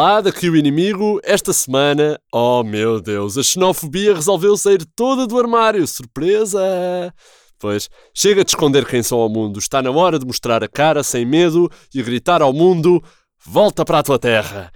Olá, daqui o inimigo. Esta semana, oh meu Deus, a xenofobia resolveu sair toda do armário. Surpresa! Pois, chega de esconder quem são ao mundo. Está na hora de mostrar a cara sem medo e gritar ao mundo: volta para a tua terra!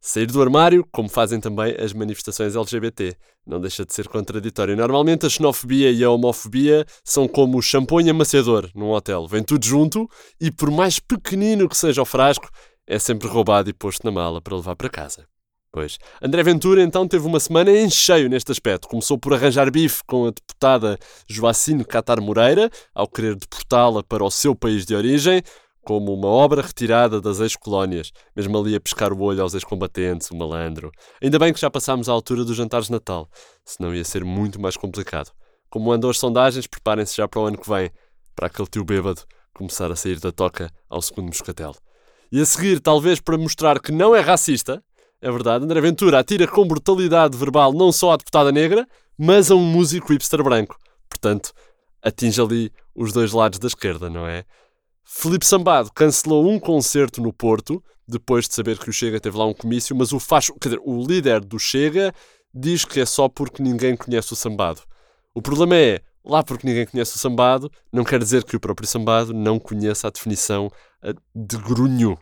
Sair do armário, como fazem também as manifestações LGBT. Não deixa de ser contraditório. Normalmente a xenofobia e a homofobia são como o shampoo e amaciador num hotel. Vem tudo junto e, por mais pequenino que seja o frasco, é sempre roubado e posto na mala para levar para casa. Pois. André Ventura então teve uma semana em cheio neste aspecto. Começou por arranjar bife com a deputada Joacine Catar Moreira, ao querer deportá-la para o seu país de origem, como uma obra retirada das ex-colónias, mesmo ali a pescar o olho aos ex-combatentes, o malandro. Ainda bem que já passámos à altura dos jantares de Natal, senão ia ser muito mais complicado. Como andam as sondagens, preparem-se já para o ano que vem, para aquele tio bêbado começar a sair da toca ao segundo moscatel. E a seguir, talvez para mostrar que não é racista, é verdade, André Ventura atira com brutalidade verbal não só à deputada negra, mas a um músico hipster branco. Portanto, atinge ali os dois lados da esquerda, não é? Felipe Sambado cancelou um concerto no Porto, depois de saber que o Chega teve lá um comício, mas o, quer dizer, o líder do Chega diz que é só porque ninguém conhece o Sambado. O problema é, lá porque ninguém conhece o Sambado, não quer dizer que o próprio Sambado não conheça a definição de grunho,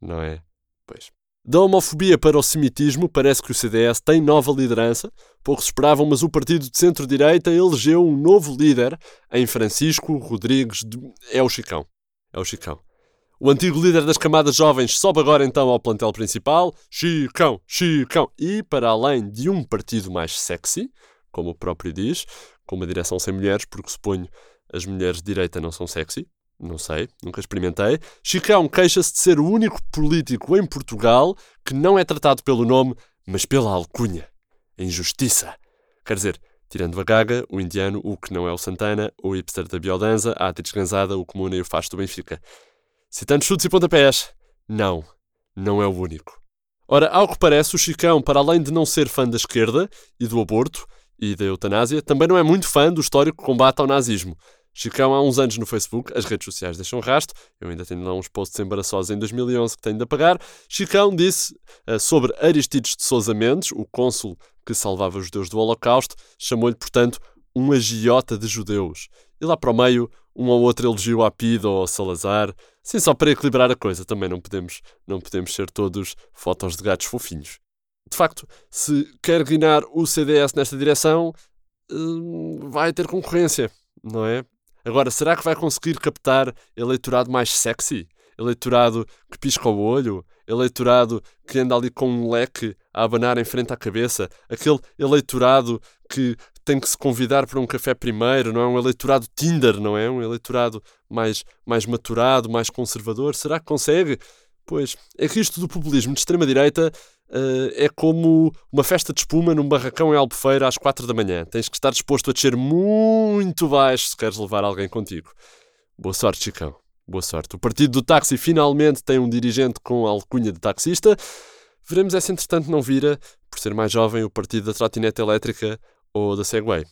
não é? Pois. Da homofobia para o semitismo, parece que o CDS tem nova liderança. Poucos esperavam, mas o partido de centro-direita elegeu um novo líder em Francisco Rodrigues de... É o Chicão. É o Chicão. O antigo líder das camadas jovens sobe agora então ao plantel principal. Chicão, Chicão. E para além de um partido mais sexy, como o próprio diz, com uma direção sem mulheres, porque suponho as mulheres de direita não são sexy, não sei, nunca experimentei. Chicão queixa-se de ser o único político em Portugal que não é tratado pelo nome, mas pela alcunha. Injustiça. Quer dizer, tirando a gaga, o indiano, o que não é o Santana, o hipster da biodanza, a atriz ganzada, o comuna e o fasto do Benfica. Citando chutes e pontapés, não, não é o único. Ora, ao que parece, o Chicão, para além de não ser fã da esquerda e do aborto e da eutanásia, também não é muito fã do histórico combate ao nazismo. Chicão há uns anos no Facebook, as redes sociais deixam rastro, eu ainda tenho lá uns posts embaraçosos em 2011 que tenho de apagar. Chicão disse uh, sobre Aristides de Sousa Mendes, o cônsul que salvava os judeus do Holocausto, chamou-lhe, portanto, um agiota de judeus. E lá para o meio, um ou outro elogio a Pido ou a Salazar, assim só para equilibrar a coisa, também não podemos, não podemos ser todos fotos de gatos fofinhos. De facto, se quer guinar o CDS nesta direção, uh, vai ter concorrência, não é? Agora, será que vai conseguir captar eleitorado mais sexy? Eleitorado que pisca o olho? Eleitorado que anda ali com um leque a abanar em frente à cabeça? Aquele eleitorado que tem que se convidar para um café primeiro? Não é um eleitorado Tinder, não é? Um eleitorado mais, mais maturado, mais conservador? Será que consegue? Pois, é que isto do populismo de extrema-direita uh, é como uma festa de espuma num barracão em Albufeira às quatro da manhã. Tens que estar disposto a descer muito baixo se queres levar alguém contigo. Boa sorte, Chicão. Boa sorte. O partido do táxi finalmente tem um dirigente com alcunha de taxista. Veremos é se entretanto não vira, por ser mais jovem, o partido da trotinete elétrica ou da Segway,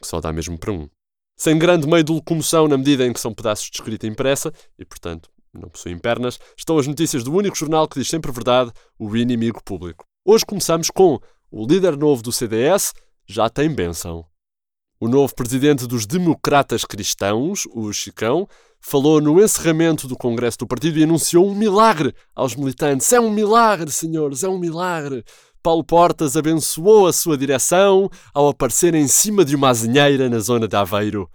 que só dá mesmo para um. Sem grande meio de locomoção na medida em que são pedaços de escrita impressa e, portanto, não possuem pernas, estão as notícias do único jornal que diz sempre verdade, o inimigo público. Hoje começamos com o líder novo do CDS já tem benção. O novo presidente dos Democratas Cristãos, o Chicão, falou no encerramento do Congresso do Partido e anunciou um milagre aos militantes. É um milagre, senhores, é um milagre. Paulo Portas abençoou a sua direção ao aparecer em cima de uma azinheira na zona de Aveiro.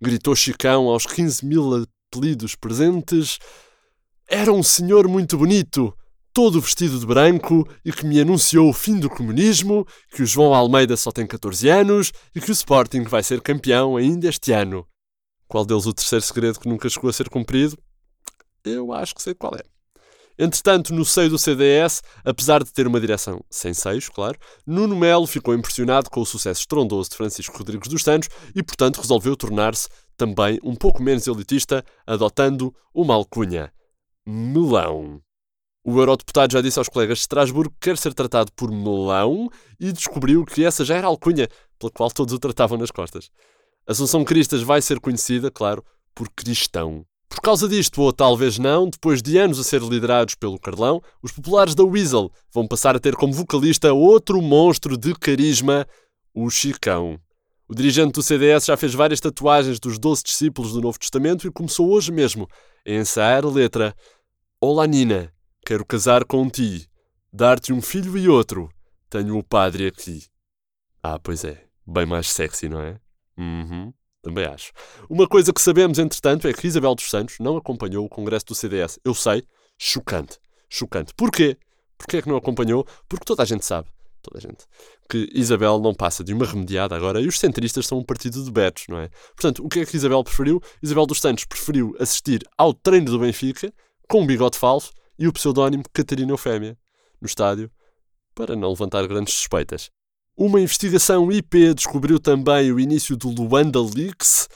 Gritou Chicão aos 15 mil apelidos presentes, era um senhor muito bonito, todo vestido de branco e que me anunciou o fim do comunismo, que o João Almeida só tem 14 anos e que o Sporting vai ser campeão ainda este ano. Qual deles o terceiro segredo que nunca chegou a ser cumprido? Eu acho que sei qual é. Entretanto, no seio do CDS, apesar de ter uma direção sem seios, claro, Nuno Melo ficou impressionado com o sucesso estrondoso de Francisco Rodrigues dos Santos e, portanto, resolveu tornar-se também um pouco menos elitista, adotando uma alcunha: melão. O eurodeputado já disse aos colegas de Estrasburgo que quer ser tratado por melão e descobriu que essa já era a alcunha pela qual todos o tratavam nas costas. Assunção Cristas vai ser conhecida, claro, por cristão, por causa disto, ou talvez não, depois de anos a ser liderados pelo Carlão, os populares da Weasel vão passar a ter como vocalista outro monstro de carisma, o Chicão. O dirigente do CDS já fez várias tatuagens dos doze discípulos do Novo Testamento e começou hoje mesmo a ensaiar a letra Olá Nina, quero casar com ti, dar-te um filho e outro, tenho o padre aqui. Ah, pois é, bem mais sexy, não é? Uhum. Também acho. Uma coisa que sabemos, entretanto, é que Isabel dos Santos não acompanhou o congresso do CDS. Eu sei, chocante. Chocante. Porquê? Porquê é que não acompanhou? Porque toda a gente sabe, toda a gente, que Isabel não passa de uma remediada agora e os centristas são um partido de betos, não é? Portanto, o que é que Isabel preferiu? Isabel dos Santos preferiu assistir ao treino do Benfica com um bigode falso e o pseudónimo Catarina Eufémia no estádio para não levantar grandes suspeitas. Uma investigação IP descobriu também o início do Luanda Leaks.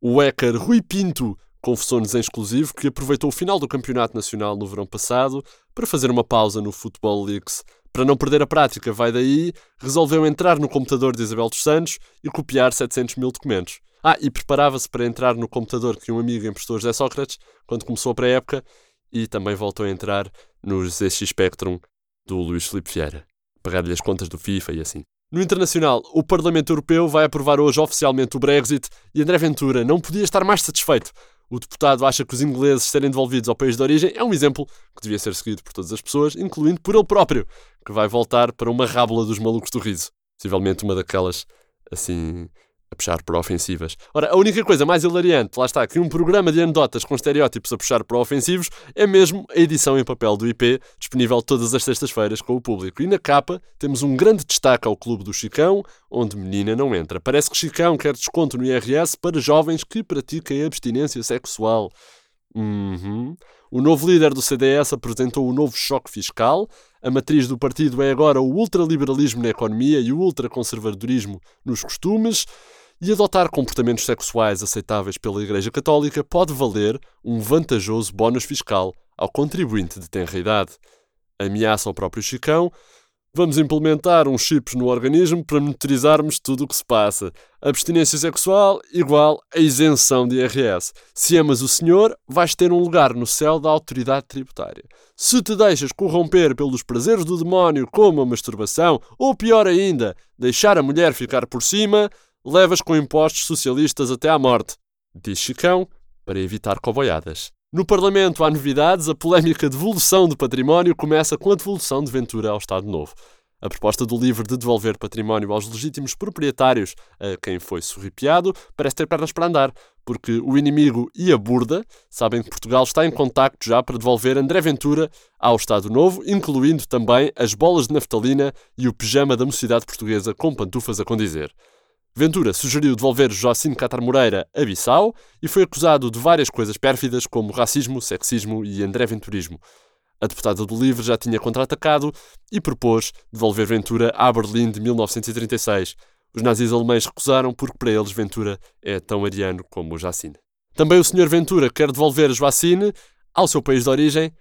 O hacker Rui Pinto confessou-nos em exclusivo que aproveitou o final do Campeonato Nacional no verão passado para fazer uma pausa no Football Leaks. Para não perder a prática, vai daí, resolveu entrar no computador de Isabel dos Santos e copiar 700 mil documentos. Ah, e preparava-se para entrar no computador que um amigo emprestou José Sócrates quando começou a pré-época e também voltou a entrar no ZX Spectrum do Luís Filipe Vieira. Pagar-lhe as contas do FIFA e assim. No internacional, o Parlamento Europeu vai aprovar hoje oficialmente o Brexit e André Ventura não podia estar mais satisfeito. O deputado acha que os ingleses serem devolvidos ao país de origem é um exemplo que devia ser seguido por todas as pessoas, incluindo por ele próprio, que vai voltar para uma rábula dos malucos do riso. Possivelmente uma daquelas, assim, a puxar para ofensivas. Ora, a única coisa mais hilariante, lá está, que um programa de anedotas com estereótipos a puxar para ofensivos é mesmo a edição em papel do IP, disponível todas as sextas-feiras com o público. E na capa temos um grande destaque ao Clube do Chicão, onde menina não entra. Parece que Chicão quer desconto no IRS para jovens que pratiquem abstinência sexual. Uhum. O novo líder do CDS apresentou o novo choque fiscal. A matriz do partido é agora o ultraliberalismo na economia e o ultraconservadorismo nos costumes e adotar comportamentos sexuais aceitáveis pela Igreja Católica pode valer um vantajoso bónus fiscal ao contribuinte de tenra idade. Ameaça ao próprio Chicão. Vamos implementar uns chips no organismo para monitorizarmos tudo o que se passa. Abstinência sexual igual a isenção de IRS. Se amas o Senhor, vais ter um lugar no céu da autoridade tributária. Se te deixas corromper pelos prazeres do demónio, como a masturbação, ou pior ainda, deixar a mulher ficar por cima, levas com impostos socialistas até à morte, diz Chicão, para evitar coboiadas. No Parlamento há novidades, a polémica devolução de património começa com a devolução de Ventura ao Estado Novo. A proposta do LIVRE de devolver património aos legítimos proprietários a quem foi sorripiado parece ter pernas para andar, porque o inimigo e a burda sabem que Portugal está em contacto já para devolver André Ventura ao Estado Novo, incluindo também as bolas de naftalina e o pijama da mocidade portuguesa com pantufas a condizer. Ventura sugeriu devolver Joacine Catar Moreira a Bissau e foi acusado de várias coisas pérfidas como racismo, sexismo e André Venturismo. A deputada do LIVRE já tinha contra-atacado e propôs devolver Ventura à Berlim de 1936. Os nazis alemães recusaram porque para eles Ventura é tão ariano como o Jacine. Também o Sr. Ventura quer devolver Joacine ao seu país de origem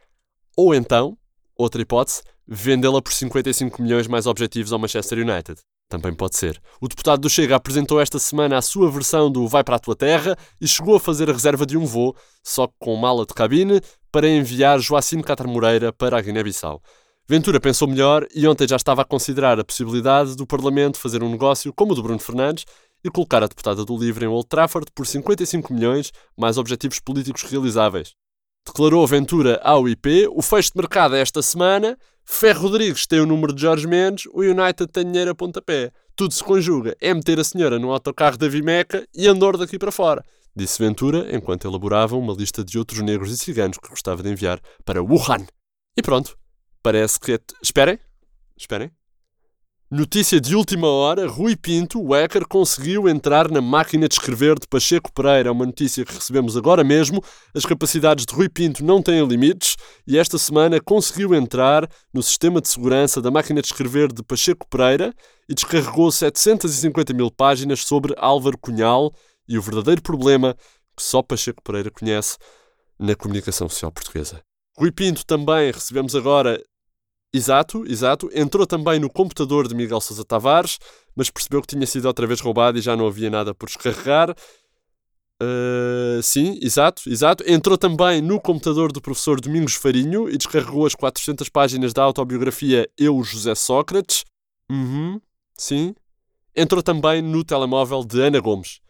ou então, outra hipótese, vendê-la por 55 milhões mais objetivos ao Manchester United. Também pode ser. O deputado do Chega apresentou esta semana a sua versão do Vai para a tua terra e chegou a fazer a reserva de um voo, só com mala de cabine, para enviar Joacim Catar Moreira para a Guiné-Bissau. Ventura pensou melhor e ontem já estava a considerar a possibilidade do Parlamento fazer um negócio como o do Bruno Fernandes e colocar a deputada do Livre em Old Trafford por 55 milhões, mais objetivos políticos realizáveis. Declarou Ventura ao IP o fecho de mercado esta semana Ferro Rodrigues tem o número de Jorge Mendes, o United tem dinheiro a pontapé. Tudo se conjuga. É meter a senhora no autocarro da Vimeca e andor daqui para fora. Disse Ventura enquanto elaborava uma lista de outros negros e ciganos que gostava de enviar para Wuhan. E pronto. Parece que. É esperem. Esperem. Notícia de última hora: Rui Pinto, o hacker, conseguiu entrar na máquina de escrever de Pacheco Pereira. É uma notícia que recebemos agora mesmo. As capacidades de Rui Pinto não têm limites e esta semana conseguiu entrar no sistema de segurança da máquina de escrever de Pacheco Pereira e descarregou 750 mil páginas sobre Álvaro Cunhal e o verdadeiro problema que só Pacheco Pereira conhece na comunicação social portuguesa. Rui Pinto também recebemos agora Exato, exato. Entrou também no computador de Miguel Sousa Tavares, mas percebeu que tinha sido outra vez roubado e já não havia nada por descarregar. Uh, sim, exato, exato. Entrou também no computador do professor Domingos Farinho e descarregou as 400 páginas da autobiografia Eu, José Sócrates. Uhum, sim. Entrou também no telemóvel de Ana Gomes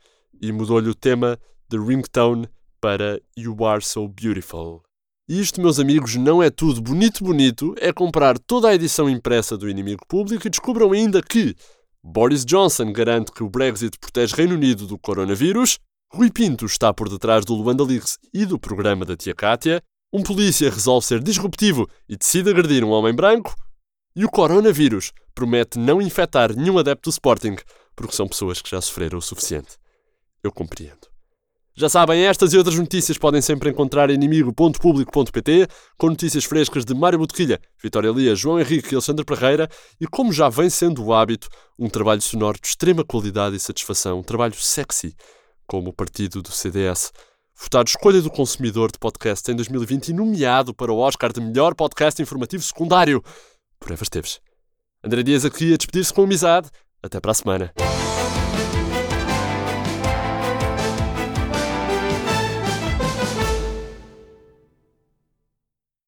e mudou-lhe o tema de ringtone para You Are So Beautiful. E isto, meus amigos, não é tudo bonito, bonito. É comprar toda a edição impressa do Inimigo Público e descubram ainda que Boris Johnson garante que o Brexit protege Reino Unido do coronavírus, Rui Pinto está por detrás do Luanda Leaks e do programa da Tia Cátia, um polícia resolve ser disruptivo e decide agredir um homem branco, e o coronavírus promete não infectar nenhum adepto do Sporting, porque são pessoas que já sofreram o suficiente. Eu compreendo. Já sabem, estas e outras notícias podem sempre encontrar em inimigo.público.pt, com notícias frescas de Mário Botequilha, Vitória Lia, João Henrique e Alexandre Parreira, e como já vem sendo o hábito, um trabalho sonoro de extrema qualidade e satisfação, um trabalho sexy, como o partido do CDS. Votado Escolha do Consumidor de Podcast em 2020 e nomeado para o Oscar de Melhor Podcast Informativo Secundário por Eva. André Dias aqui a despedir-se com amizade. Até para a semana.